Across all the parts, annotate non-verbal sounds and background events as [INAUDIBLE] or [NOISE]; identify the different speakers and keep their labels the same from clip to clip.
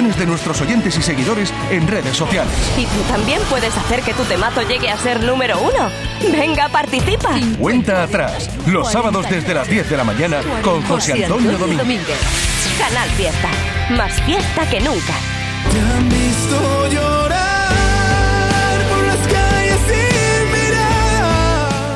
Speaker 1: de nuestros oyentes y seguidores en redes sociales.
Speaker 2: Y tú también puedes hacer que tu temazo llegue a ser número uno. Venga, participa.
Speaker 1: Cuenta atrás, los sábados desde las 10 de la mañana con José Antonio Domínguez.
Speaker 2: Canal Fiesta. Más fiesta que nunca.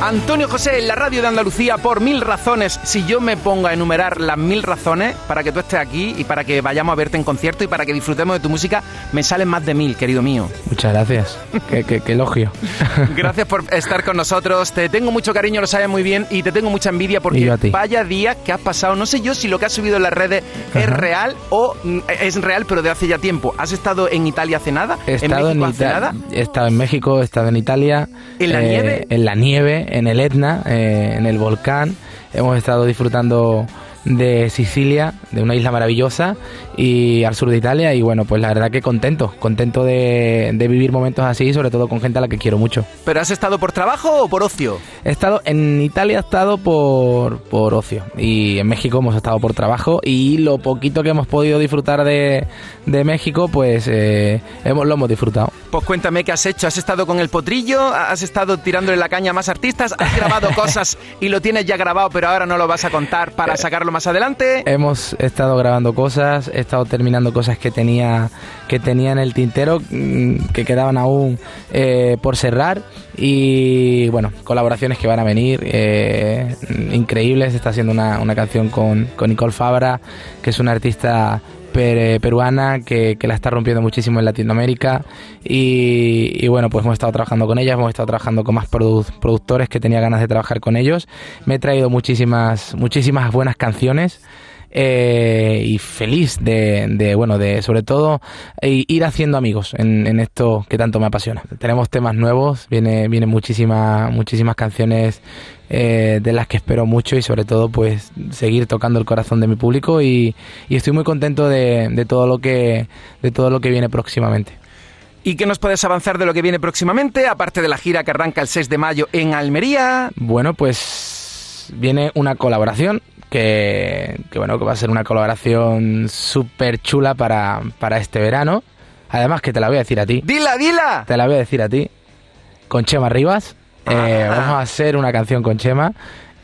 Speaker 3: Antonio José en la radio de Andalucía por mil razones. Si yo me pongo a enumerar las mil razones para que tú estés aquí y para que vayamos a verte en concierto y para que disfrutemos de tu música, me salen más de mil, querido mío.
Speaker 4: Muchas gracias. [LAUGHS] qué, elogio. [LAUGHS]
Speaker 3: Gracias por estar con nosotros. Te tengo mucho cariño, lo sabes muy bien, y te tengo mucha envidia porque vaya día que has pasado. No sé yo si lo que has subido en las redes es real o mm, es real, pero de hace ya tiempo. ¿Has estado en Italia hace nada?
Speaker 4: He estado ¿En, México hace nada? He estado en México, he estado en Italia.
Speaker 3: ¿En la nieve?
Speaker 4: Eh, en la nieve en el Etna, eh, en el volcán. Hemos estado disfrutando de Sicilia, de una isla maravillosa, y al sur de Italia. Y bueno, pues la verdad que contento, contento de, vivir momentos así, sobre todo con gente a la que quiero mucho.
Speaker 3: ¿Pero has estado por trabajo o por ocio?
Speaker 4: He estado, en Italia he estado por, por ocio, y en México hemos estado por trabajo, y lo poquito que hemos podido disfrutar de, de México, pues eh, hemos, lo hemos disfrutado.
Speaker 3: Pues cuéntame qué has hecho. ¿Has estado con el potrillo? ¿Has estado tirándole la caña a más artistas? ¿Has grabado [LAUGHS] cosas y lo tienes ya grabado, pero ahora no lo vas a contar para sacarlo más adelante?
Speaker 4: Hemos estado grabando cosas, he estado terminando cosas que tenía, que tenía en el tintero, mm, que quedaban aún eh, por cerrar. Y bueno, colaboraciones que van a venir eh, increíbles. Está haciendo una, una canción con, con Nicole Fabra, que es una artista peruana que, la está rompiendo muchísimo en Latinoamérica y, bueno, pues hemos estado trabajando con ellas, hemos estado trabajando con más productores que tenía ganas de trabajar con ellos. Me he traído muchísimas, muchísimas buenas canciones. Eh, y feliz de, bueno, de sobre todo eh, ir haciendo amigos en, esto que tanto me apasiona. Tenemos temas nuevos, viene, vienen muchísimas, muchísimas canciones eh, de las que espero mucho y sobre todo pues seguir tocando el corazón de mi público y, estoy muy contento de, todo lo que, de todo lo que viene próximamente.
Speaker 3: ¿Y qué nos puedes avanzar de lo que viene próximamente, aparte de la gira que arranca el 6 de mayo en Almería?
Speaker 4: Bueno, pues viene una colaboración que, bueno, que va a ser una colaboración súper chula para, para este verano. Además que te la voy a decir a ti.
Speaker 3: ¡Dila, dila!
Speaker 4: Te la voy a decir a ti. Con Chema Rivas. Eh, ah. vamos a hacer una canción con Chema.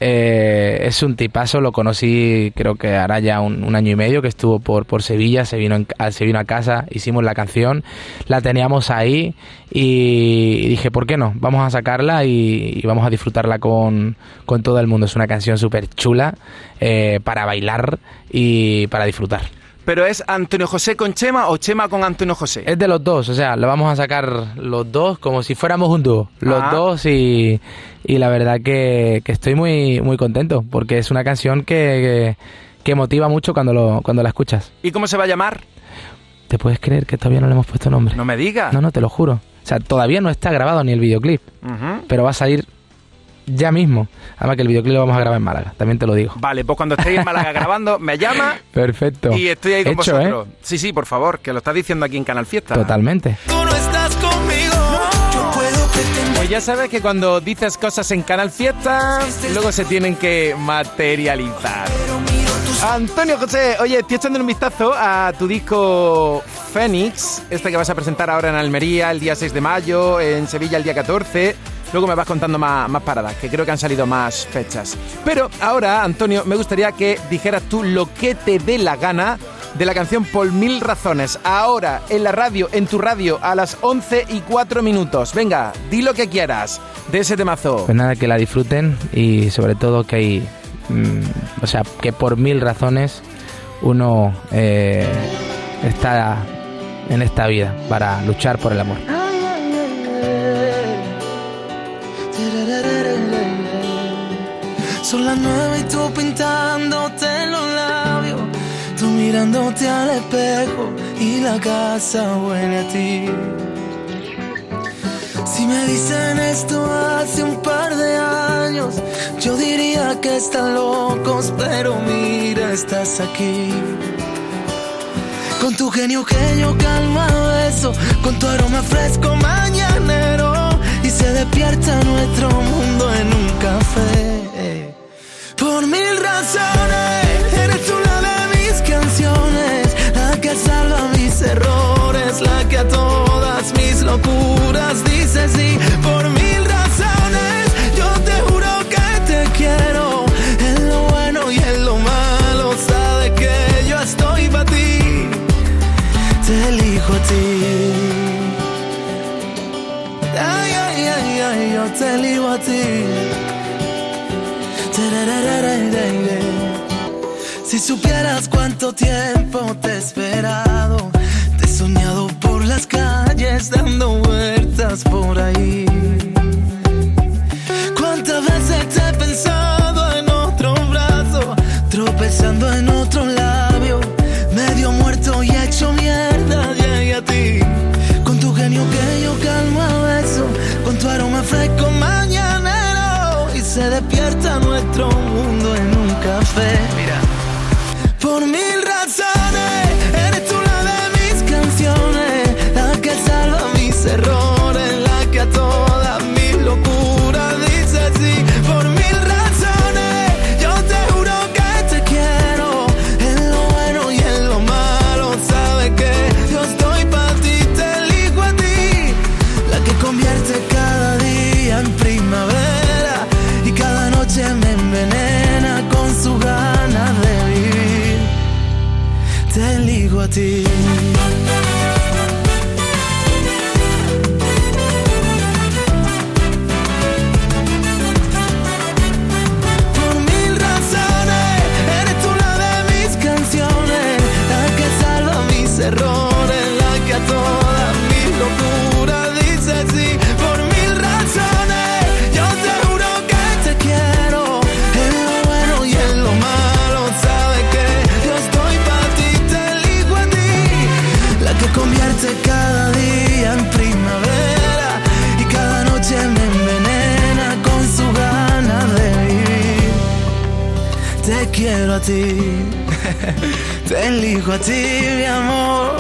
Speaker 4: Eh, es un tipazo, lo conocí creo que hará ya un, año y medio que estuvo por, por Sevilla, se vino, a casa, hicimos la canción, la teníamos ahí y, dije, ¿por qué no? Vamos a sacarla y, vamos a disfrutarla con, con, todo el mundo. Es una canción súper chula eh, para bailar y para disfrutar.
Speaker 3: ¿Pero es Antonio José con Chema o Chema con Antonio José?
Speaker 4: Es de los dos, o sea, lo vamos a sacar los dos como si fuéramos un dúo. Los ah. dos y, y, la verdad que, estoy muy, muy contento porque es una canción que, que, motiva mucho cuando, lo, cuando la escuchas.
Speaker 3: ¿Y cómo se va a llamar?
Speaker 4: ¿Te puedes creer que todavía no le hemos puesto nombre?
Speaker 3: No me digas.
Speaker 4: No, no, te lo juro. O sea, todavía no está grabado ni el videoclip, pero va a salir ya mismo. Además que el videoclip lo vamos a grabar en Málaga, también te lo digo.
Speaker 3: Vale, pues cuando estéis en Málaga [LAUGHS] grabando, me llama.
Speaker 4: Perfecto.
Speaker 3: Y estoy ahí con vosotros. ¿eh? Sí, sí, por favor, que lo estás diciendo aquí en Canal Fiesta.
Speaker 4: Totalmente.
Speaker 3: Tú no estás conmigo. Pues ya sabes que cuando dices cosas en Canal Fiesta, luego se tienen que materializar. Antonio José, oye, estoy echando un vistazo a tu disco Fénix, este que vas a presentar ahora en Almería el día 6 de mayo, en Sevilla el día 14. Luego me vas contando más, más paradas, que creo que han salido más fechas. Pero ahora, Antonio, me gustaría que dijeras tú lo que te dé la gana de la canción Por Mil Razones. Ahora, en la radio, en tu radio, a las 11 y 4 minutos. Venga, di lo que quieras de ese temazo.
Speaker 4: Pues nada, que la disfruten y sobre todo que hay... Mm, o sea, que por mil razones uno eh, está en esta vida para luchar por el amor.
Speaker 5: Son las nueve y tú pintándote los labios, tú mirándote al espejo y la casa huele a ti. Si me dicen esto hace un par de años, yo diría que están locos, pero mira, estás aquí. Con tu genio que calma eso, con tu aroma fresco mañanero, y se despierta nuestro mundo en un café. Por mil razones, eres la de mis canciones, la que salva mis errores locuras, dice sí, por mil razones. Yo te juro que te quiero, en lo bueno y en lo malo, sabe que yo estoy para ti, te elijo a ti. Ay, ay, ay, ay, yo te elijo a ti. Si supieras cuánto tiempo te he esperado, te he soñado por las calles dando vueltas por ahí. Café. Te elijo a ti, mi amor,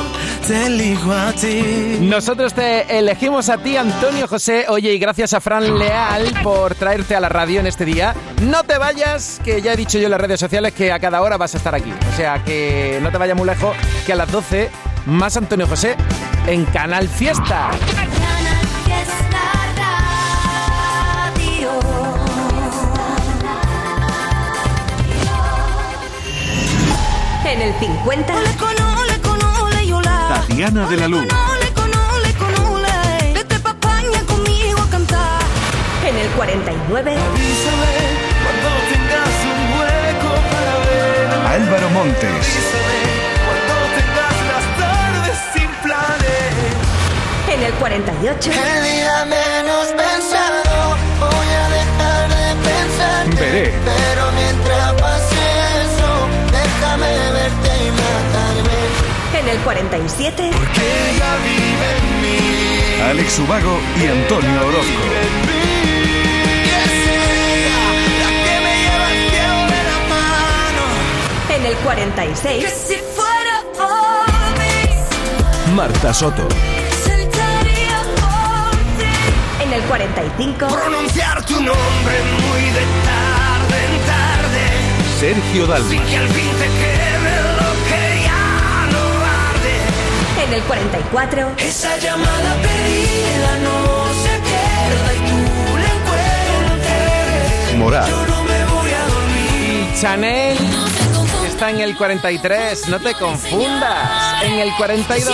Speaker 5: te elijo a ti.
Speaker 3: Nosotros te elegimos a ti, Antonio José. Oye, y gracias a Fran Leal por traerte a la radio en este día. No te vayas, que ya he dicho yo en las redes sociales que a cada hora vas a estar aquí. O sea, que no te vayas muy lejos, que a las 12 más Antonio José en Canal Fiesta.
Speaker 2: En el 50.
Speaker 1: Tatiana de la Luz.
Speaker 2: En el 49.
Speaker 5: Avísame cuando tengas un hueco para ver.
Speaker 1: Álvaro Montes.
Speaker 5: Avísame cuando tengas las tardes sin planes.
Speaker 2: En el 48.
Speaker 5: El día menos pensado, voy a dejar de pensar.
Speaker 1: Veré.
Speaker 2: En el 47.
Speaker 5: Porque ella vive en mí.
Speaker 1: Alex Ubago y Antonio Orozco.
Speaker 5: Que.
Speaker 2: En el 46.
Speaker 5: si fuera por mí,
Speaker 1: Marta Soto.
Speaker 5: por.
Speaker 2: En el 45.
Speaker 5: Pronunciar tu nombre muy de tarde en tarde.
Speaker 1: Sergio Dalma.
Speaker 5: Sin que al fin te
Speaker 2: En el 44.
Speaker 5: Esa llamada perdida no se pierda y tú la encuentres.
Speaker 1: Moral.
Speaker 5: Yo no me voy a dormir.
Speaker 3: Chanel está en el 43, no te confundas. En el 42,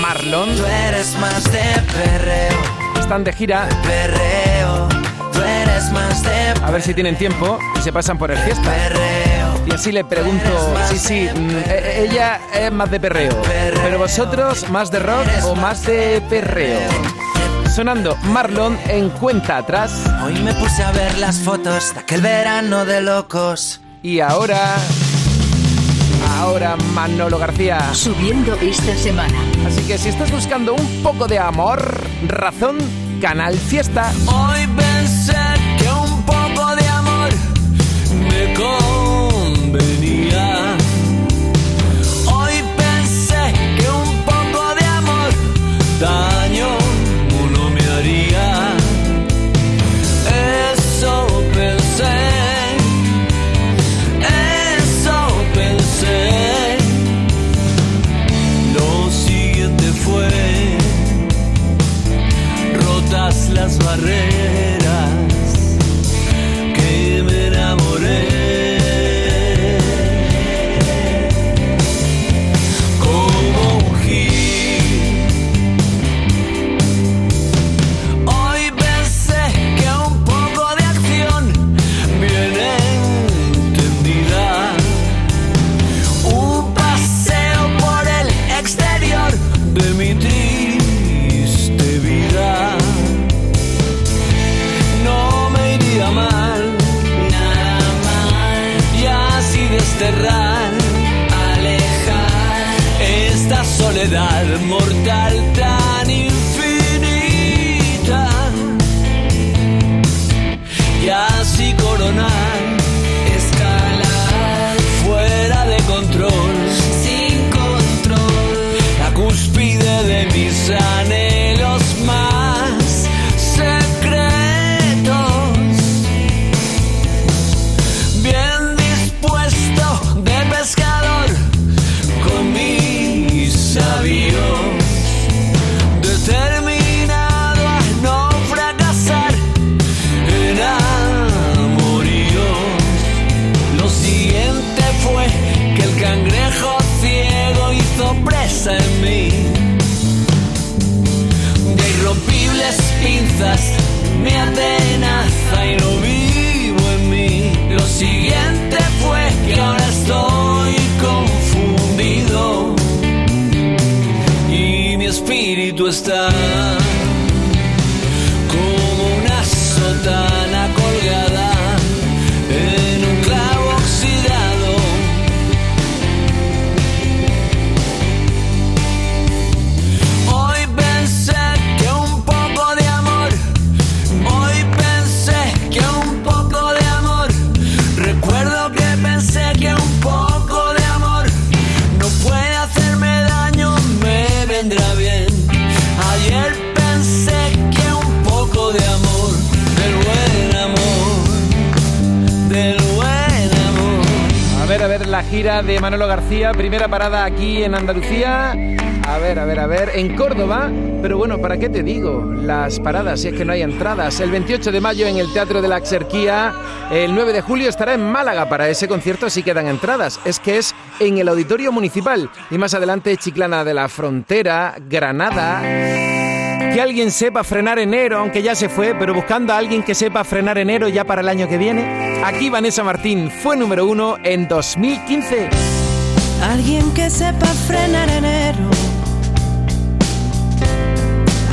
Speaker 3: Marlon
Speaker 5: Tú eres más de perreo,
Speaker 3: están de gira.
Speaker 5: perreo. Tú eres más de
Speaker 3: A ver si tienen tiempo y se pasan por el fiesta. Así le pregunto, sí, sí, mm, e- ella es más de perreo, pero vosotros más de rock o más de perreo. Sonando Marlon en cuenta atrás
Speaker 5: Hoy me puse a ver las fotos de aquel verano de locos.
Speaker 3: y ahora, ahora Manolo García.
Speaker 6: Subiendo esta semana.
Speaker 3: Así que si estás buscando un poco de amor, razón, Canal Fiesta.
Speaker 5: Hoy
Speaker 7: yeah. stars. Gira de Manolo García, primera parada aquí en Andalucía. A ver, a ver, a ver, en Córdoba. Pero bueno, ¿para qué te digo? Las paradas, si es que no hay entradas. El 28 de mayo en el Teatro de la Axerquía. El 9 de julio estará en Málaga. Para ese concierto sí quedan entradas. Es que es en el Auditorio Municipal. Y más adelante, Chiclana de la Frontera, Granada. Que alguien sepa frenar enero, aunque ya se fue, pero buscando a alguien que sepa frenar enero ya para el año que viene. Aquí Vanessa Martín fue número uno en 2015.
Speaker 8: Alguien que sepa frenar enero.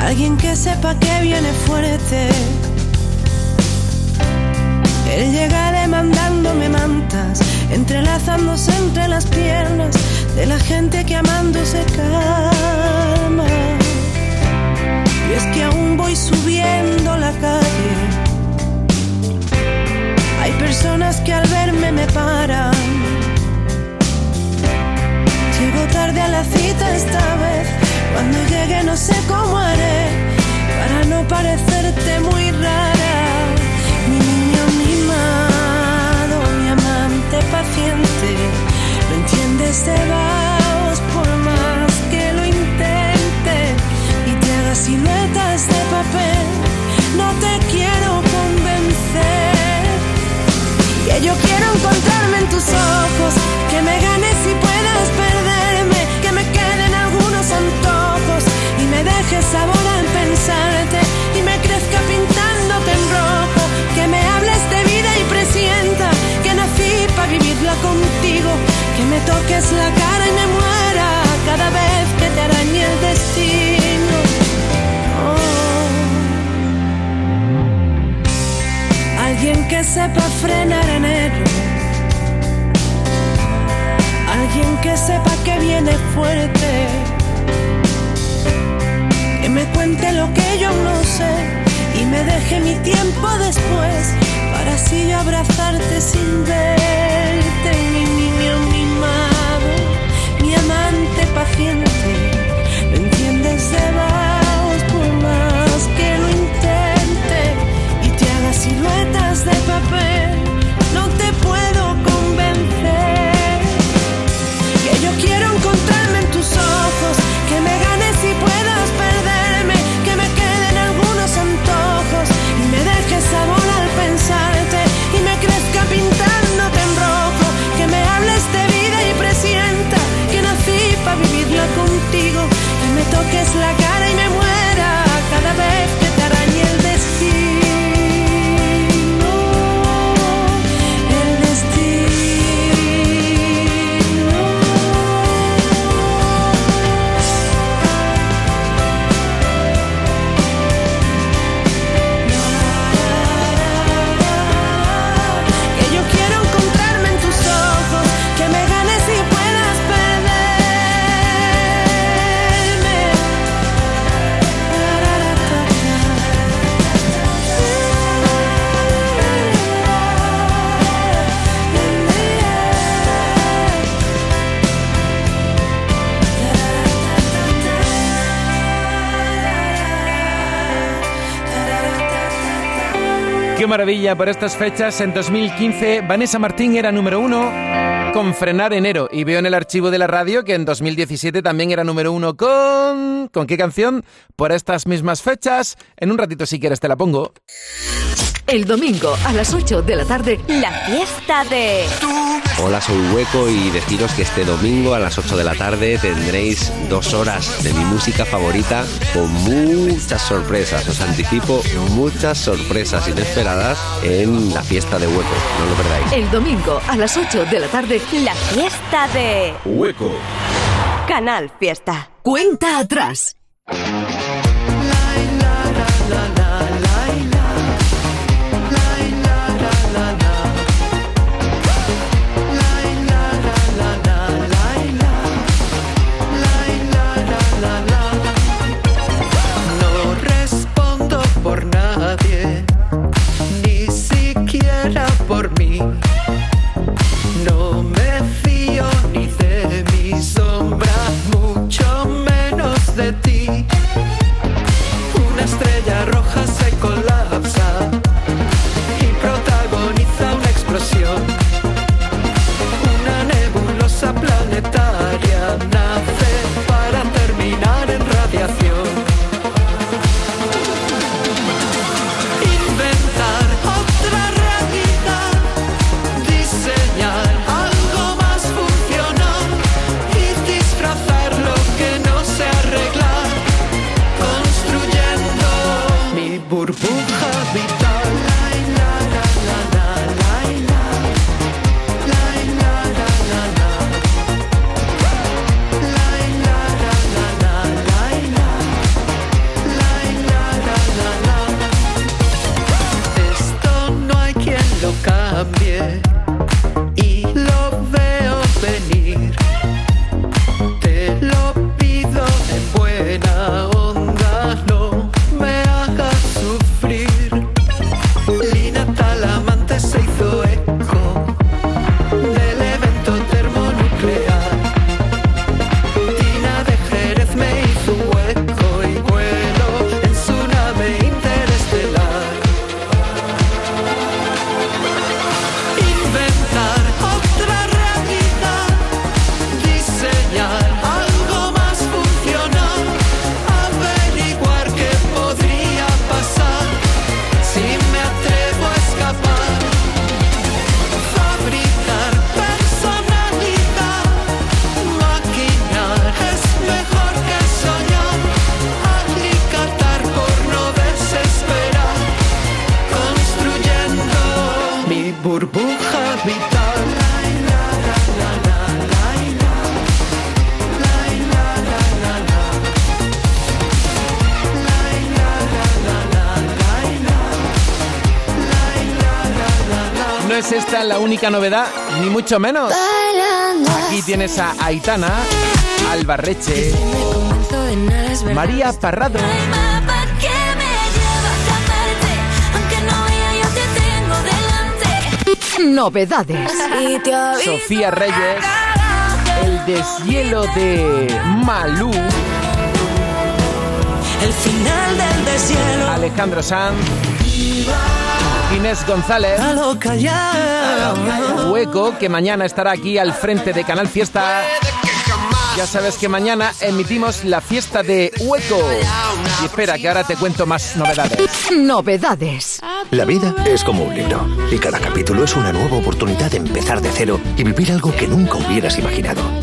Speaker 8: Alguien que sepa que viene fuerte. Él llega demandándome mantas, entrelazándose entre las piernas de la gente que amando se calma. Y es que aún voy subiendo la personas que al verme me paran. Llego tarde a la cita esta vez. Cuando llegue no sé cómo haré para no parecerte muy rara. Mi niño mimado, mi amante paciente. No entiendes de vagos por más que lo intente y te haga siluetas yo quiero encontrarme en tus ojos, que me ganes y puedas perderme, que me queden algunos antojos y me dejes sabor al pensarte y me crezca pintándote en rojo, que me hables de vida y presienta que nací para vivirla contigo, que me toques la cara sepa frenar enero. Alguien que sepa que viene fuerte. Que me cuente lo que yo no sé y me deje mi tiempo después para así abrazarte sin verte.
Speaker 3: Maravilla, por estas fechas, en 2015, Vanessa Martín era número uno con Frenar Enero. Y veo en el archivo de la radio que en 2017 también era número uno con... ¿Con qué canción? Por estas mismas fechas. En un ratito, si quieres, te la pongo.
Speaker 6: El domingo a las 8 de la tarde,
Speaker 9: La fiesta de...
Speaker 10: Hola, soy Hueco y deciros que este domingo a las 8 de la tarde tendréis dos horas de mi música favorita con muchas sorpresas. Os anticipo muchas sorpresas inesperadas en la fiesta de Hueco. No lo perdáis.
Speaker 6: el domingo a las 8 de la tarde,
Speaker 9: La fiesta de...
Speaker 10: Hueco.
Speaker 9: Canal Fiesta.
Speaker 6: cuenta atrás.
Speaker 11: No
Speaker 3: novedad, ni mucho menos. Aquí tienes a Aitana, Albarreche, María Parrado,
Speaker 6: Novedades.
Speaker 3: Sofía Reyes, El deshielo de Malú,
Speaker 11: El final del deshielo.
Speaker 3: Alejandro Sanz, Inés González,
Speaker 11: A lo callado.
Speaker 3: Hueco, que mañana estará aquí al frente de Canal Fiesta. Ya sabes que mañana emitimos la fiesta de Hueco. Y espera, que ahora te cuento más novedades.
Speaker 6: Novedades.
Speaker 12: La vida es como un libro y cada capítulo es una nueva oportunidad de empezar de cero y vivir algo que nunca hubieras imaginado.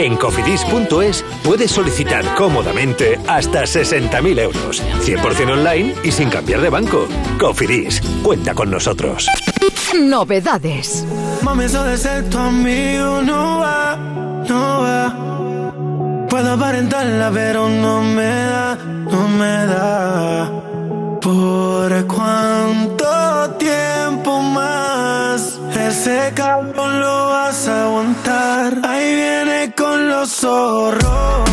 Speaker 12: En cofidis.es puedes solicitar cómodamente hasta 60.000 euros, 100% online y sin cambiar de banco. Cofidis, cuenta con nosotros.
Speaker 6: Novedades.
Speaker 11: Mami, eso de ser tu amigo no va, no va. Puedo aparentarla, pero no me da, no me da.
Speaker 5: ¿Por cuánto tiempo más ese calor lo vas a aguantar? Ahí viene con los zorros.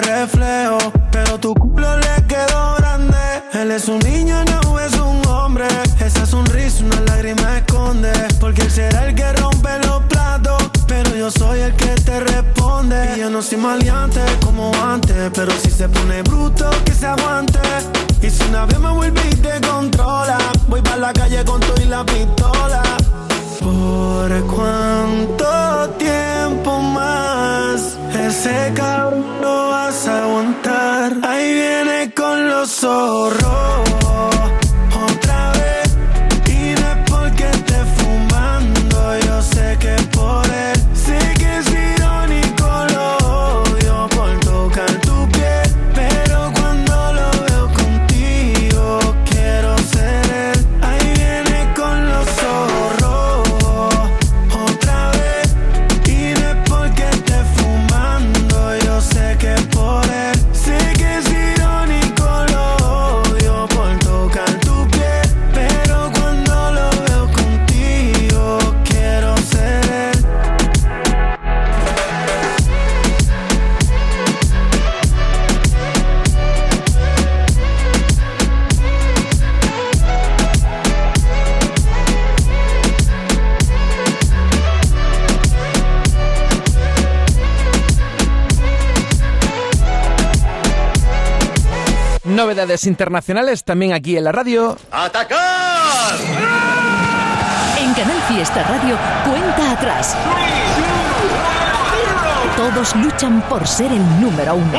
Speaker 5: Reflejo, pero tu culo le quedó grande. Él es un niño, no es un hombre. Esa sonrisa, una lágrima esconde. Porque él será el que rompe los platos, pero yo soy el que te responde. Y yo no soy maleante como antes, pero si se pone bruto, que se aguante. Y si una vez me vuelve y te controla, voy para la calle con todo y la pistola. ¿Por cuánto tiempo más ese cabrón lo vas a aguantar? Ahí viene con los zorros.
Speaker 3: Novedades internacionales también aquí en la radio.
Speaker 13: ¡Atacar!
Speaker 6: En Canal Fiesta Radio, cuenta atrás. Todos luchan por ser el número uno.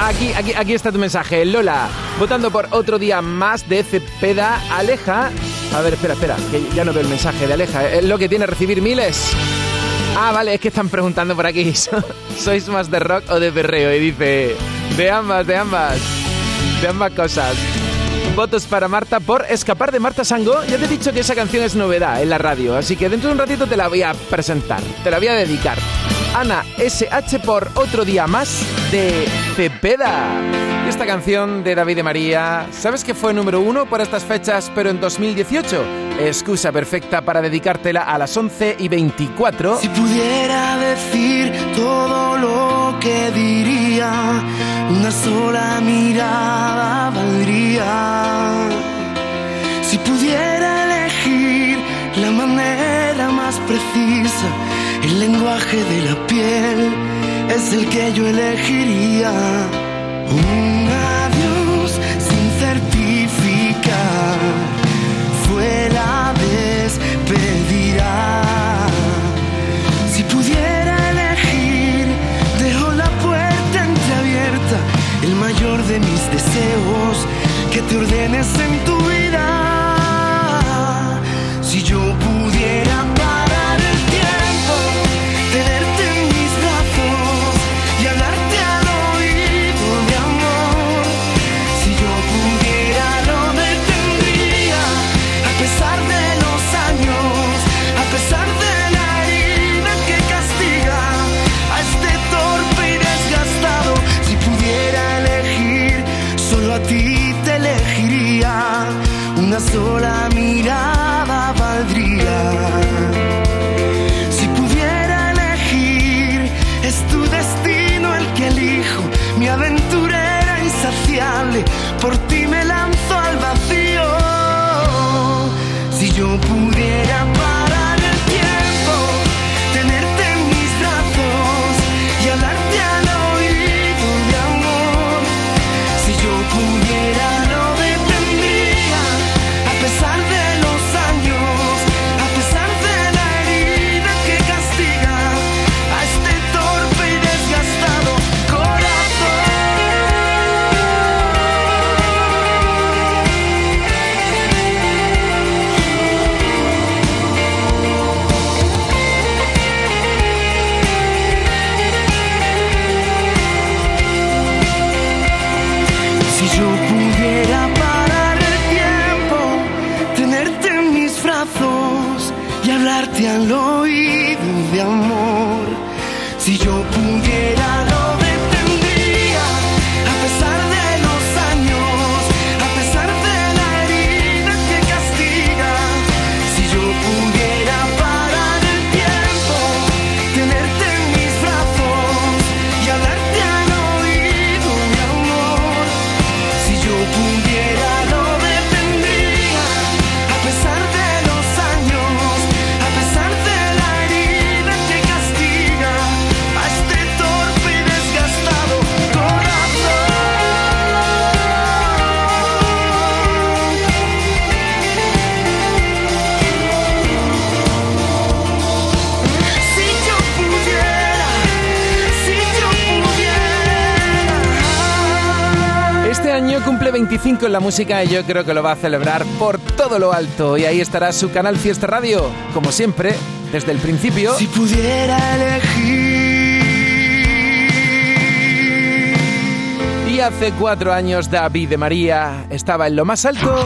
Speaker 3: Aquí, aquí, aquí está tu mensaje, Lola. Votando por otro día más de Cepeda, Aleja. A ver, espera, espera, que ya no veo el mensaje de Aleja. Es lo que tiene recibir miles. Ah, vale, es que están preguntando por aquí. [LAUGHS] ¿Sois más de rock o de perreo? Y dice, de ambas, de ambas. De ambas cosas. Votos para Marta por Escapar de Marta Sango. Ya te he dicho que esa canción es novedad en la radio, así que dentro de un ratito te la voy a presentar, te la voy a dedicar. Ana SH por Otro Día Más de Cepeda. Esta canción de David de María, ¿sabes que fue número uno por estas fechas, pero en 2018? Excusa perfecta para dedicártela a las 11 y 24.
Speaker 5: Si pudiera decir todo lo que diría, una sola mirada es el que yo elegiría. Un adiós sin certificar fue la despedida. Si pudiera elegir, dejo la puerta entreabierta, el mayor de mis deseos, que te ordenes en tu vida. alone.
Speaker 3: 25 en la música y yo creo que lo va a celebrar por todo lo alto. Y ahí estará su canal Fiesta Radio, como siempre, desde el principio.
Speaker 5: Si pudiera elegir.
Speaker 3: Y hace cuatro años David de María estaba en lo más alto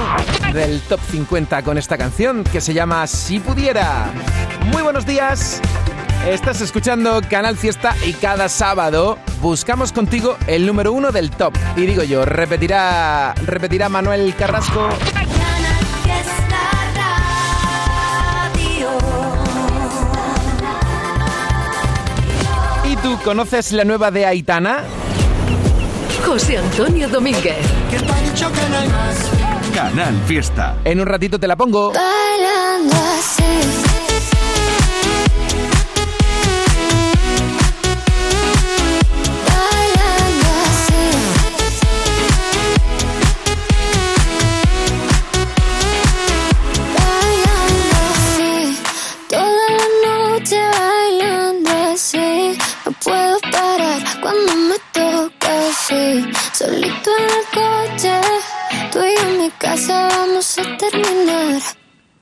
Speaker 3: del top 50 con esta canción que se llama Si pudiera. Muy buenos días. Estás escuchando Canal Fiesta y cada sábado buscamos contigo el número uno del top. Y digo yo, repetirá, repetirá Manuel Carrasco. ¿Y tú conoces la nueva de Aitana?
Speaker 6: José Antonio Domínguez.
Speaker 1: Canal Fiesta.
Speaker 3: En un ratito te la pongo.
Speaker 14: Bailando así.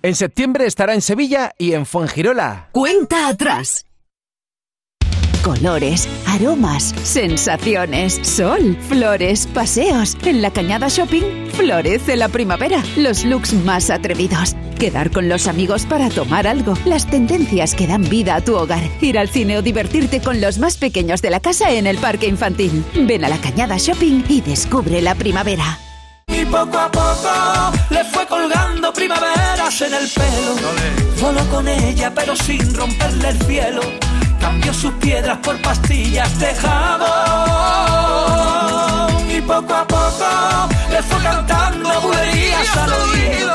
Speaker 14: En
Speaker 3: septiembre estará en Sevilla y en Fuengirola.
Speaker 6: Cuenta atrás. Colores, aromas, sensaciones, sol, flores, paseos. En la Cañada Shopping florece la primavera. Los looks más atrevidos. Quedar con los amigos para tomar algo. Las tendencias que dan vida a tu hogar. Ir al cine o divertirte con los más pequeños de la casa en el parque infantil. Ven a la Cañada Shopping y descubre la primavera.
Speaker 15: Y poco a poco le fue colgando primaveras en el pelo. Voló con ella, pero sin romperle el cielo. Cambió sus piedras por pastillas de jabón. Y poco a poco le fue cantando bulerías al oído.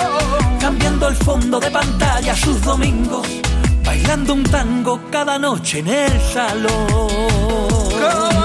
Speaker 15: Cambiando el fondo de pantalla sus domingos. Bailando un tango cada noche en el salón.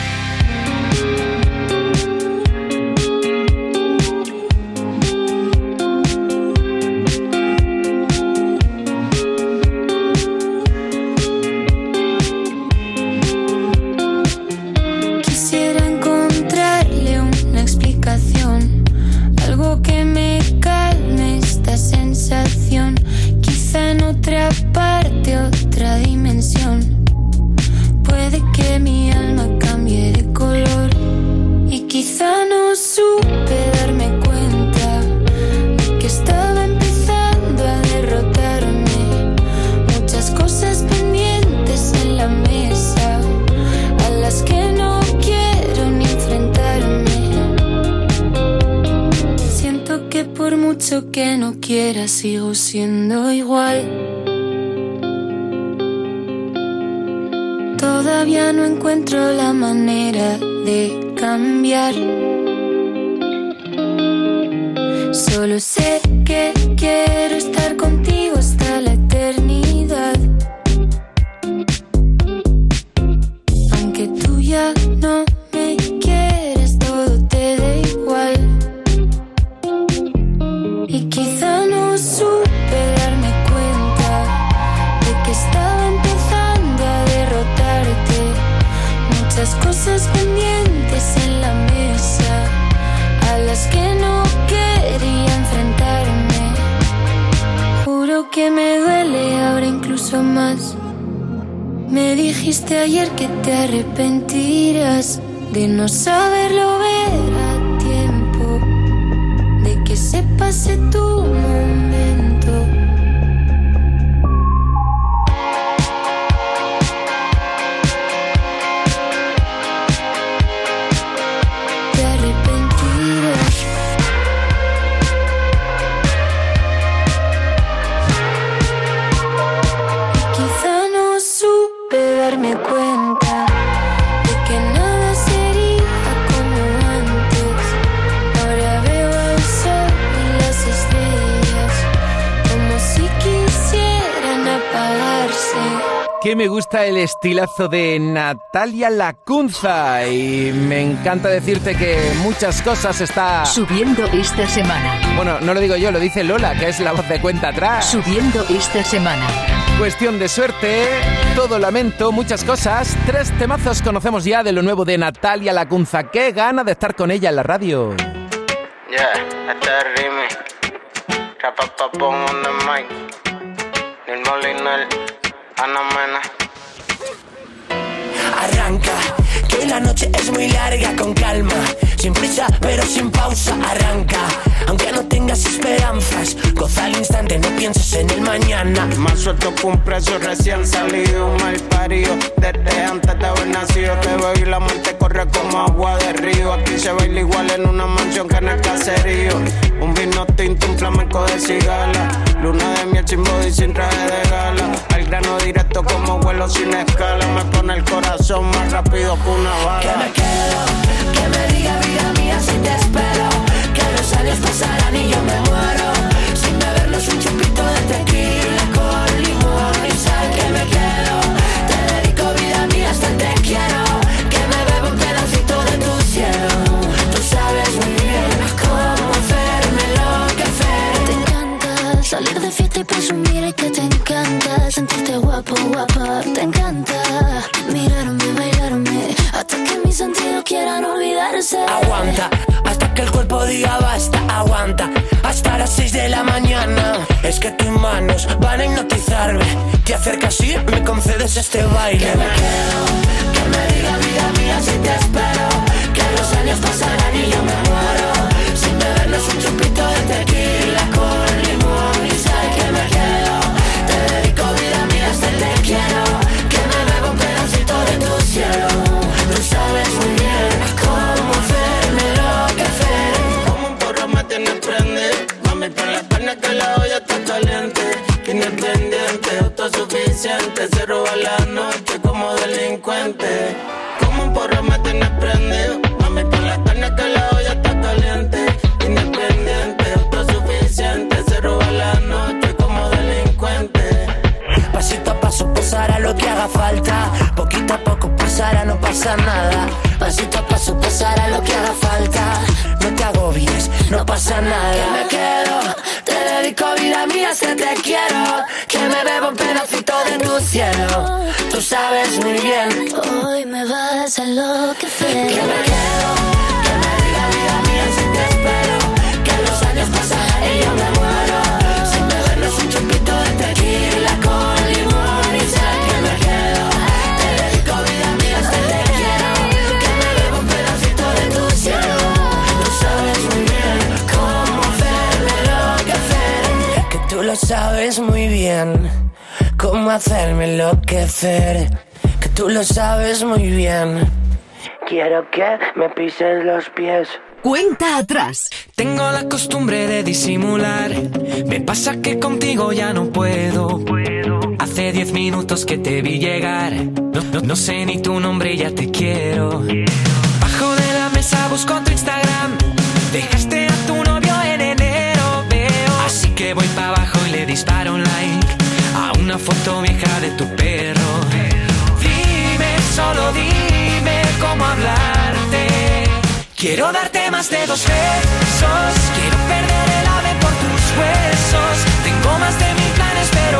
Speaker 14: Me dijiste ayer que te arrepentirás de no saberlo ver a tiempo, de que se pase tu momento. Que
Speaker 3: me gusta el estilazo de Natalia Lacunza y me encanta decirte que muchas cosas está
Speaker 6: subiendo esta semana.
Speaker 3: Bueno, no lo digo yo, lo dice Lola, que es la voz de cuenta atrás.
Speaker 6: Subiendo esta semana.
Speaker 3: Cuestión de suerte, todo lamento, muchas cosas. Tres temazos conocemos ya de lo nuevo de Natalia Lacunza. Qué gana de estar con ella en la radio.
Speaker 13: Yeah, es remix. Rapapapón on the mic. Nil
Speaker 16: Arranca, que la noche es muy larga con calma, sin prisa pero sin pausa, arranca. Aunque no tengas esperanzas, goza al instante, no pienses en el mañana.
Speaker 13: Más suelto que un preso recién salido, mal parido. Desde antes de haber nacido, te veo y la muerte corre como agua de río. Aquí se baila igual en una mansión que en el caserío. Un vino un flamenco de cigala. Luna de miel sin body, sin traje de gala. Al grano directo como vuelo sin escala. Me pone el corazón más rápido que una bala.
Speaker 16: Que me quedo, que me diga vida mía si te. Sabes muy bien cómo hacerme enloquecer.
Speaker 17: Que
Speaker 16: tú lo sabes muy bien. Quiero que me pises los pies.
Speaker 18: Cuenta atrás.
Speaker 15: Tengo la costumbre de disimular. Me pasa que contigo ya no puedo. Hace diez minutos que te vi llegar. No, no- no sé ni tu nombre y ya te quiero. Bajo de la mesa busco tu Instagram. Dejaste disparo un like a una foto vieja de tu perro. Dime, solo dime cómo hablarte. Quiero darte más de dos besos. Quiero perder el ave por tus huesos. Tengo más de mil planes, pero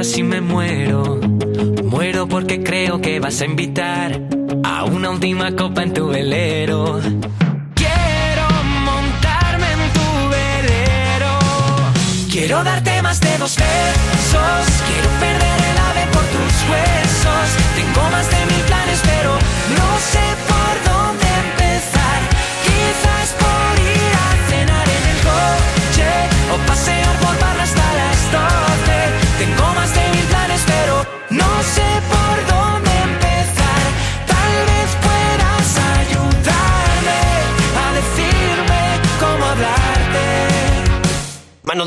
Speaker 19: y me muero. Muero porque creo que vas a invitar a una última copa en tu velero. Quiero montarme en tu velero. Quiero darte más de dos besos. Quiero perder el ave por tus huesos. Tengo más de mil planes, pero no sé por dónde empezar. Quizás por ir a cenar en el coche o pasear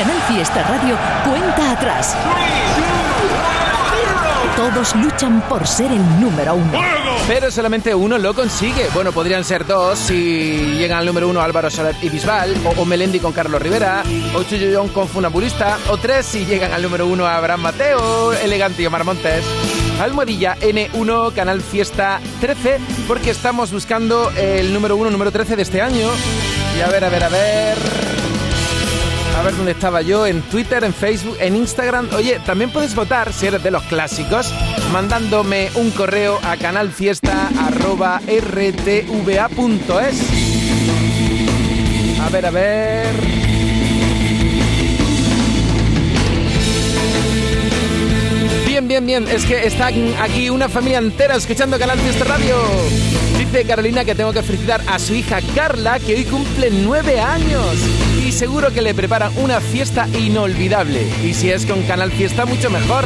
Speaker 6: Canal Fiesta Radio, cuenta atrás. Todos luchan por ser el número uno.
Speaker 3: Pero solamente uno lo consigue. Bueno, podrían ser dos si llegan al número uno Álvaro Soler y Bisbal, o, o Melendi con Carlos Rivera, o Chuyuyón con Funambulista, o tres si llegan al número uno Abraham Mateo, Elegante y Omar Montes. Almohadilla N1, Canal Fiesta 13, porque estamos buscando el número uno, número 13 de este año. Y a ver, a ver, a ver. A ver dónde estaba yo, en Twitter, en Facebook, en Instagram. Oye, también puedes votar si eres de los clásicos, mandándome un correo a canalfiesta.rtva.es. A ver, a ver. Bien, bien, bien. Es que está aquí una familia entera escuchando Canal Fiesta Radio. Dice Carolina que tengo que felicitar a su hija Carla, que hoy cumple nueve años. Seguro que le preparan una fiesta inolvidable. Y si es con Canal Fiesta, mucho mejor.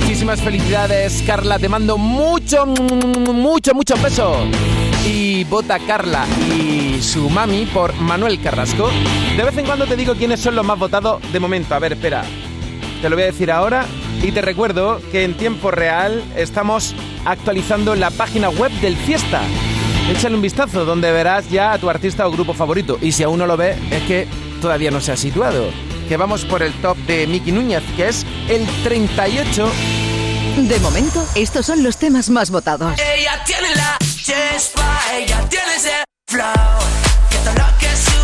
Speaker 3: Muchísimas felicidades, Carla. Te mando mucho, mucho, mucho beso. Y vota Carla y su mami por Manuel Carrasco. De vez en cuando te digo quiénes son los más votados de momento. A ver, espera. Te lo voy a decir ahora. Y te recuerdo que en tiempo real estamos actualizando la página web del Fiesta. Échale un vistazo donde verás ya a tu artista o grupo favorito. Y si aún no lo ves, es que todavía no se ha situado. Que vamos por el top de Miki Núñez, que es el 38.
Speaker 6: De momento, estos son los temas más votados.
Speaker 5: Ella tiene la chispa, ella tiene ese flow. Que todo lo que sube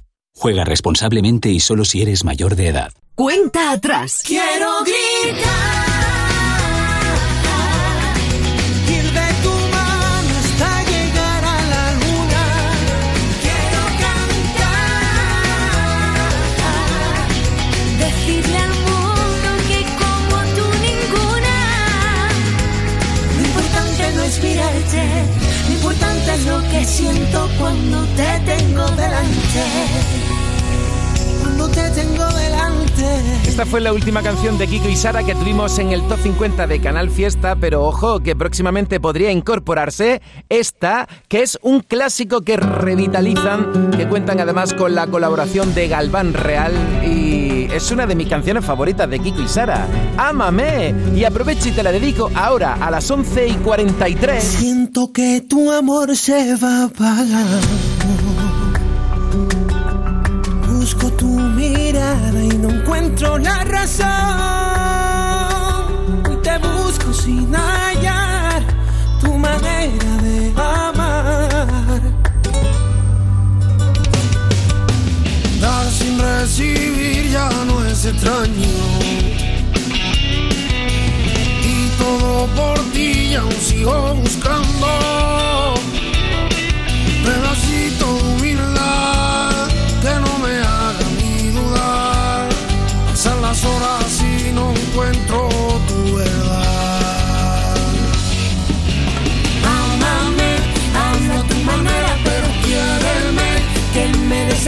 Speaker 12: Juega responsablemente y solo si eres mayor de edad.
Speaker 6: Cuenta atrás.
Speaker 5: Quiero gritar, ir de tu mano hasta llegar a la luna. Quiero cantar,
Speaker 20: Decirle al mundo que como tú ninguna.
Speaker 5: lo importante no es mirarte, lo importante es lo que siento cuando te tengo delante. Te tengo delante.
Speaker 3: Esta fue la última canción de Kiko y Sara que tuvimos en el top 50 de Canal Fiesta, pero ojo que próximamente podría incorporarse esta, que es un clásico que revitalizan, que cuentan además con la colaboración de Galván Real y es una de mis canciones favoritas de Kiko y Sara. ¡Ámame! Y aprovecho y te la dedico ahora a las 11 y 43.
Speaker 5: Siento que tu amor se va apagando. Busco tu no encuentro la razón. Hoy te busco sin hallar tu manera de amar.
Speaker 21: Dar sin recibir ya no es extraño. Y todo por ti aún sigo buscando.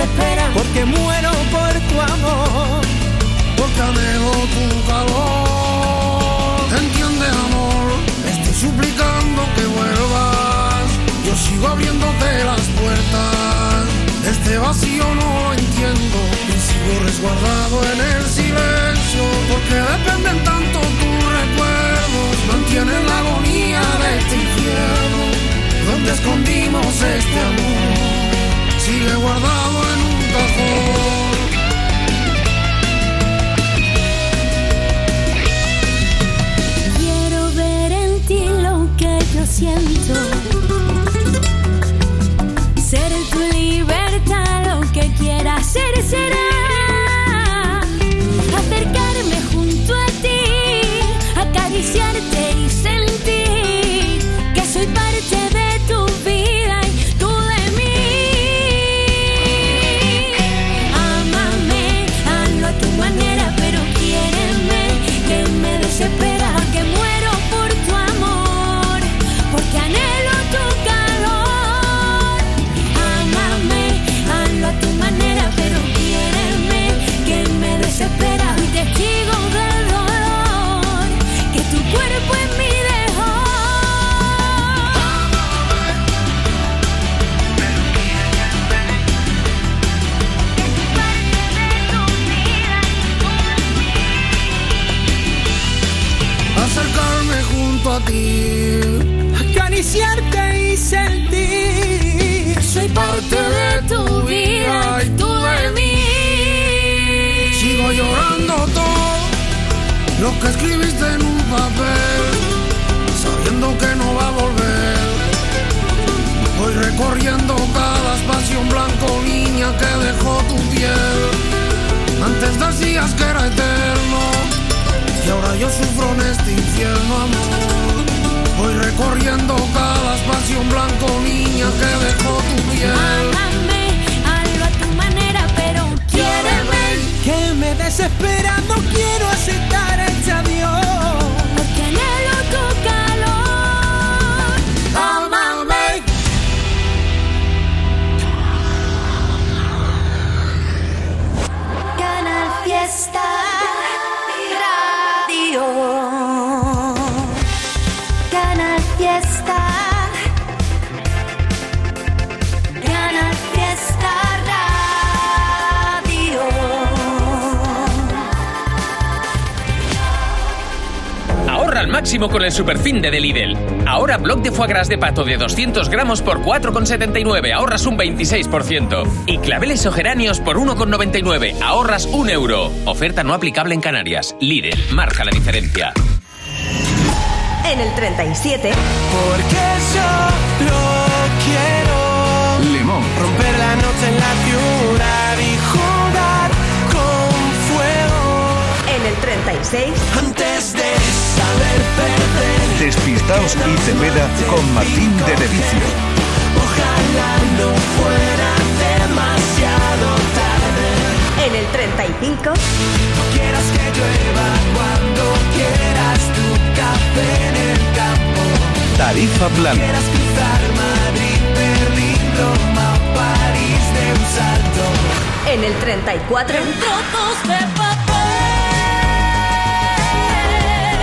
Speaker 21: Desespera.
Speaker 5: Porque muero por tu amor.
Speaker 21: Porque anhelo tu calor. Entiende, amor, estoy suplicando que vuelvas. Yo sigo abriéndote las puertas. Este vacío no lo entiendo. Y sigo resguardado en el silencio. Porque dependen tanto tus recuerdos. Mantienen la agonía de este infierno. Donde escondimos este amor. Sigue guardado en un cajón.
Speaker 20: Quiero ver en ti lo que yo siento. Ser tu libertad, lo que quieras ser será.
Speaker 21: Lo que escribiste en un papel, sabiendo que no va a volver. Voy recorriendo cada espacio en blanco, niña, que dejó tu piel. Antes decías que era eterno. Y ahora yo sufro en este infierno, amor. Voy recorriendo cada espacio en blanco, niña, que dejó tu piel.
Speaker 5: Desespera, no quiero aceptar este adiós.
Speaker 20: Porque anhelo tu calor.
Speaker 22: Máximo con el superfin de Lidl. Ahora bloc de foie gras de pato de 200 gramos por 4,79, ahorras un 26%. Y claveles o geranios por 1,99, ahorras un euro. Oferta no aplicable en Canarias. Lidl, marca la diferencia.
Speaker 9: En el 37.
Speaker 5: Porque solo quiero
Speaker 1: Limón.
Speaker 5: romper la noche en la ciudad y jugar con fuego.
Speaker 9: En el 36.
Speaker 5: Antes de
Speaker 1: Despistaos y Cepeda con Martín de Devicio.
Speaker 5: ojalá no fuera demasiado tarde.
Speaker 9: En el 35.
Speaker 5: No quieras que llueva cuando quieras tu café en el campo.
Speaker 1: Tarifa plana.
Speaker 5: Quieras cruzar Madrid, Berlín, Roma, París de un salto.
Speaker 9: En el 34.
Speaker 20: Trozos de papel.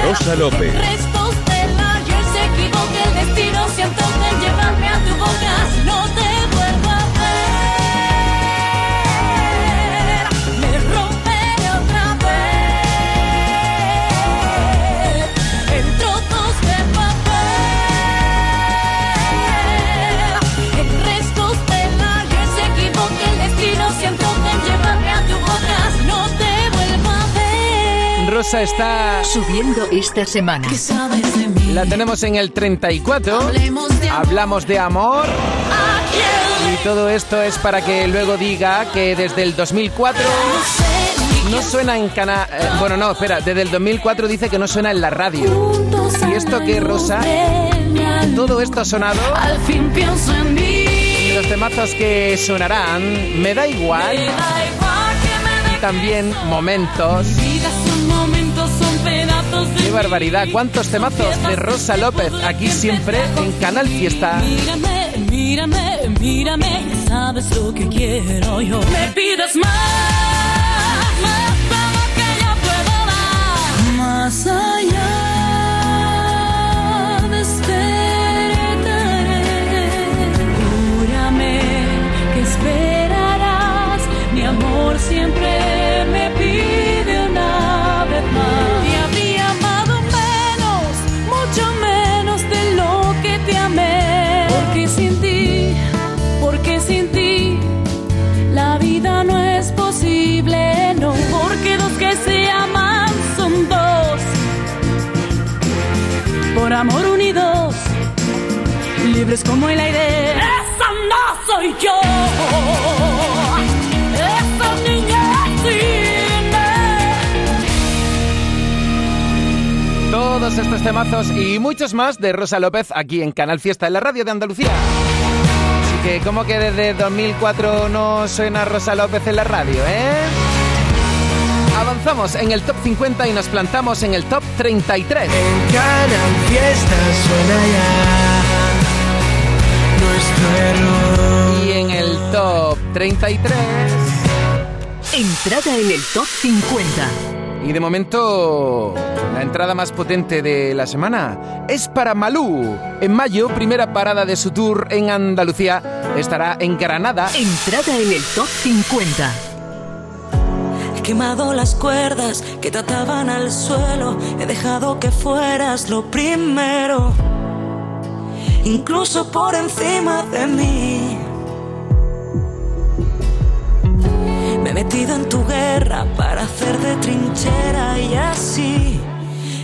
Speaker 1: Rosa López.
Speaker 3: Rosa está
Speaker 6: Subiendo esta semana.
Speaker 3: La tenemos en el 34. Hablamos de amor. Y todo esto es para que luego diga que desde el 2004 no suena en canal... bueno, no, espera, desde el 2004 dice que no suena en la radio. ¿Y esto qué, Rosa? Todo esto ha sonado...
Speaker 20: Al fin pienso en mí.
Speaker 3: Y los temazos que sonarán, me da igual.
Speaker 20: Me da igual que me dé
Speaker 3: Y también momentos. ¡Qué barbaridad! ¿Cuántos temazos de Rosa López aquí siempre en Canal Fiesta?
Speaker 20: Mírame, mírame, mírame, ya sabes lo que quiero yo. Me pides más, más que yo puedo dar. Más allá libres como el aire. Esa no soy yo. Esa niña sin
Speaker 3: Todos estos temazos y muchos más de Rosa López aquí en Canal Fiesta, en la radio de Andalucía. Así que, ¿cómo que desde 2004 no suena Rosa López en la radio, eh? Avanzamos en el top 50 y nos plantamos en el top 33.
Speaker 5: Canal Fiesta suena ya nuestro error.
Speaker 3: Y en el top 33.
Speaker 23: Entrada en el top 50.
Speaker 3: Y de momento, la entrada más potente de la semana es para Malú. En mayo, primera parada de su tour en Andalucía, estará en Granada.
Speaker 23: Entrada en el top 50.
Speaker 14: He quemado las cuerdas que te ataban al suelo. He dejado que fueras lo primero, incluso por encima de mí. Me he metido en tu guerra para hacer de trinchera y así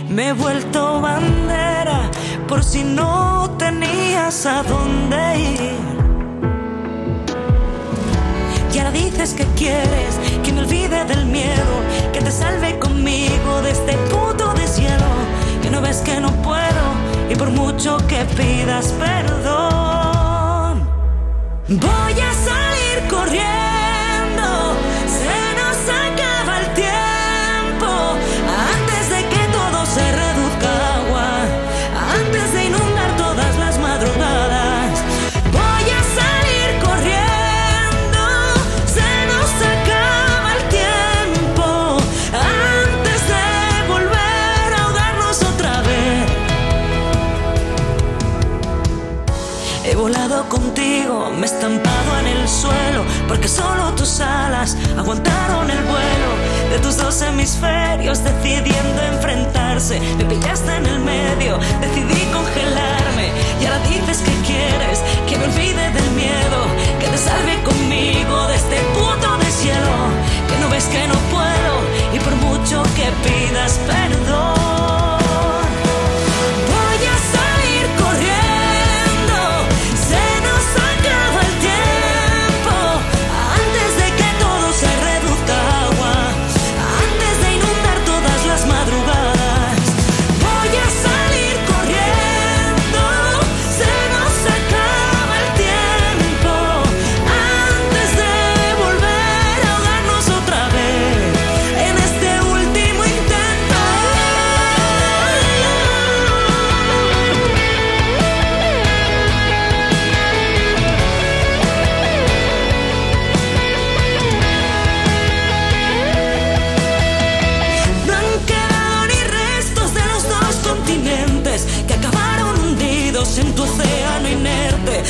Speaker 14: me he vuelto bandera por si no tenías a dónde ir. Y ahora dices que quieres que me olvide del miedo, que te salve conmigo de este puto deshielo. Que no ves que no puedo y por mucho que pidas perdón, voy a salir corriendo. Estampado en el suelo, porque solo tus alas aguantaron el vuelo de tus dos hemisferios, decidiendo enfrentarse. Me pillaste en el medio, decidí congelarme, y ahora dices que quieres que me olvide del miedo, que te salve conmigo de este puto deshielo, que no ves que no puedo, y por mucho que pidas perdón.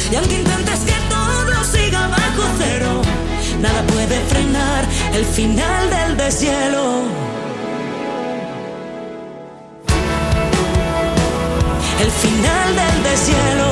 Speaker 14: Y aunque intentes que todo siga bajo cero, nada puede frenar el final del deshielo. El final del deshielo.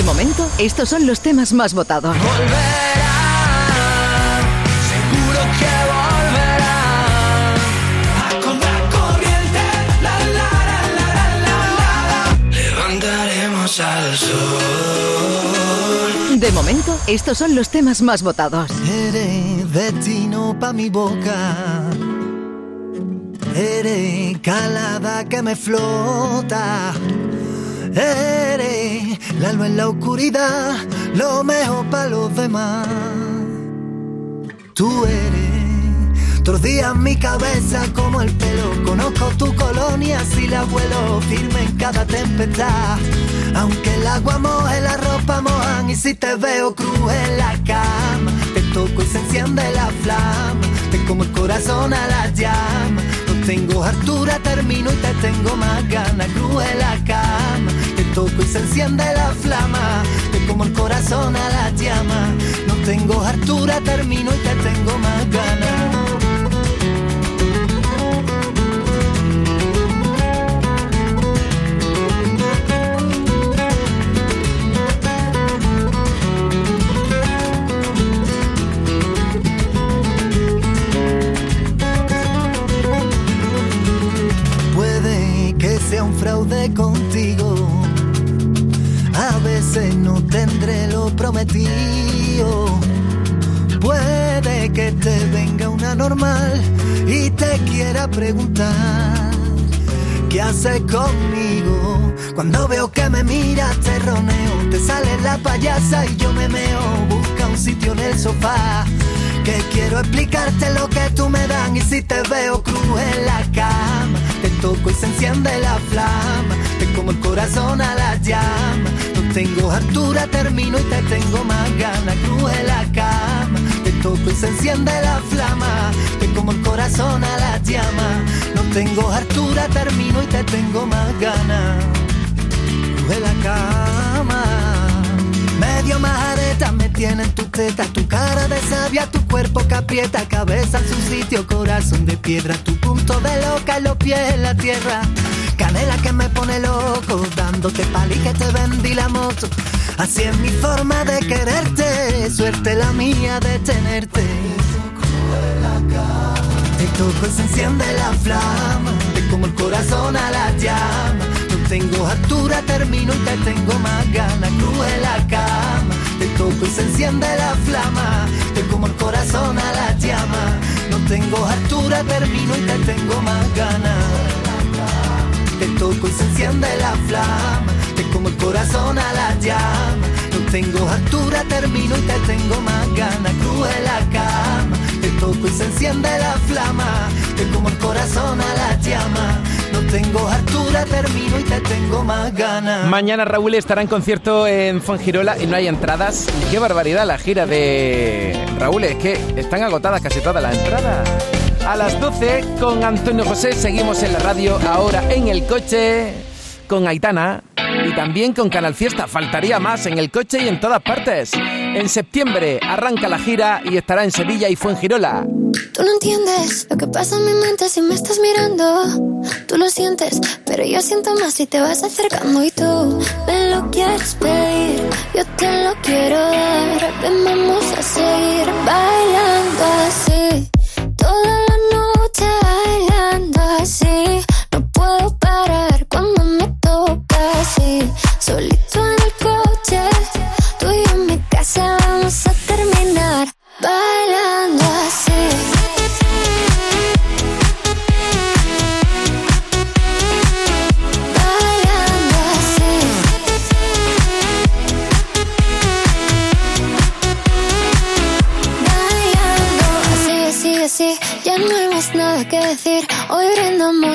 Speaker 14: De
Speaker 6: momento, estos son los temas más votados.
Speaker 5: Seguro que volverá a contracorriente. La, la, la, la, la, la, la. Levantaremos al sol.
Speaker 6: De momento, estos son los temas más votados.
Speaker 5: Eres destino pa' mi boca. Eres calada que me flota. Eres la luz en la oscuridad, lo mejor para los demás. Tú eres tordía en mi cabeza como el pelo. Conozco tu colonia si la vuelo firme en cada tempestad. Aunque el agua moje, la ropa mojan y si te veo cruz en la cama, te toco y se enciende la flama. Te como el corazón a la llama. No tengo altura, termino y te tengo más ganas. Cruz en la cama, se enciende la flama. Te como el corazón a la llama. No tengo altura, termino y te tengo más ganas. Fraude contigo. No tendré lo prometido. Puede que te venga una normal y te quiera preguntar qué haces conmigo. Cuando veo que me miras te roneo, te sale la payasa y yo me meo. Busca un sitio en el sofá. Que quiero explicarte lo que tú me dan y si te veo cruz en la cama, te toco y se enciende la flama, te como el corazón a la llama, tengo altura, termino y te tengo más ganas, cruz en la cama, te toco y se enciende la flama, te como el corazón a la llama, no tengo altura, termino y te tengo más ganas, cruz en la cama. Medio majareta me tienen tu teta, tu cara de sabia, tu cuerpo que aprieta, cabeza en su sitio, corazón de piedra, tu punto de loca los pies en la tierra. Canela que me pone loco, dándote pali que te vendí la moto. Así es mi forma de quererte, suerte la mía de tenerte. Te toco y se enciende la flama, te como el corazón a la llama. No tengo altura, termino y te tengo más ganas. Cruz en la cama, te toco y se enciende la flama. Te como el corazón a la llama. No tengo altura, termino y te tengo más ganas. Te toco y se enciende la flama. Te como el corazón a la llama. No tengo altura, termino y te tengo más ganas. Cruz en la cama. Te toco y se enciende la flama. Te como el corazón a la llama. Tengo altura, termino y te tengo más ganas.
Speaker 3: Mañana Raúl estará en concierto en Fongirola y no hay entradas. Qué barbaridad la gira de Raúl, es que están agotadas casi todas las entradas. A las 12 con Antonio José seguimos en la radio, ahora en el coche con Aitana y también con Canal Fiesta. Faltaría más en el coche y en todas partes. En septiembre arranca la gira y estará en Sevilla y Fuengirola.
Speaker 2: Tú no entiendes lo que pasa en mi mente si me estás mirando. Tú lo sientes, pero yo siento más si te vas acercando y tú me lo quieres pedir. Yo te lo quiero dar. Ven, vamos a seguir bailando así. Toda la noche bailando así. No puedo parar cuando me toca así. Solito en el coche,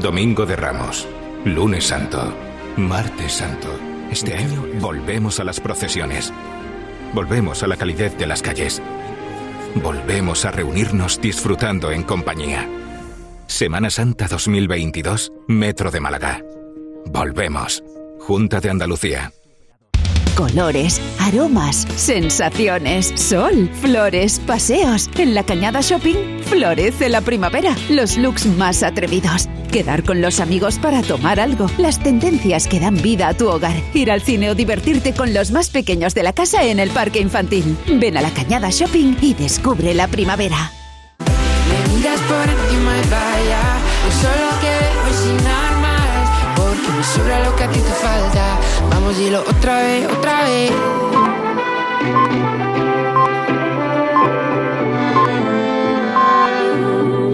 Speaker 12: Domingo de Ramos, lunes santo, martes santo. Este año volvemos a las procesiones. Volvemos a la calidez de las calles. Volvemos a reunirnos disfrutando en compañía. Semana Santa 2022, Metro de Málaga. Volvemos. Junta de Andalucía.
Speaker 6: Colores, aromas, sensaciones, sol, flores, paseos. En la Cañada Shopping florece la primavera. Los looks más atrevidos. Quedar con los amigos para tomar algo. Las tendencias que dan vida a tu hogar. Ir al cine o divertirte con los más pequeños de la casa en el parque infantil. Ven a la Cañada Shopping y descubre la primavera.
Speaker 24: Me miras por encima solo quiero sin armas Porque me sobra lo que a ti te falta. Vamos, dilo otra vez, otra vez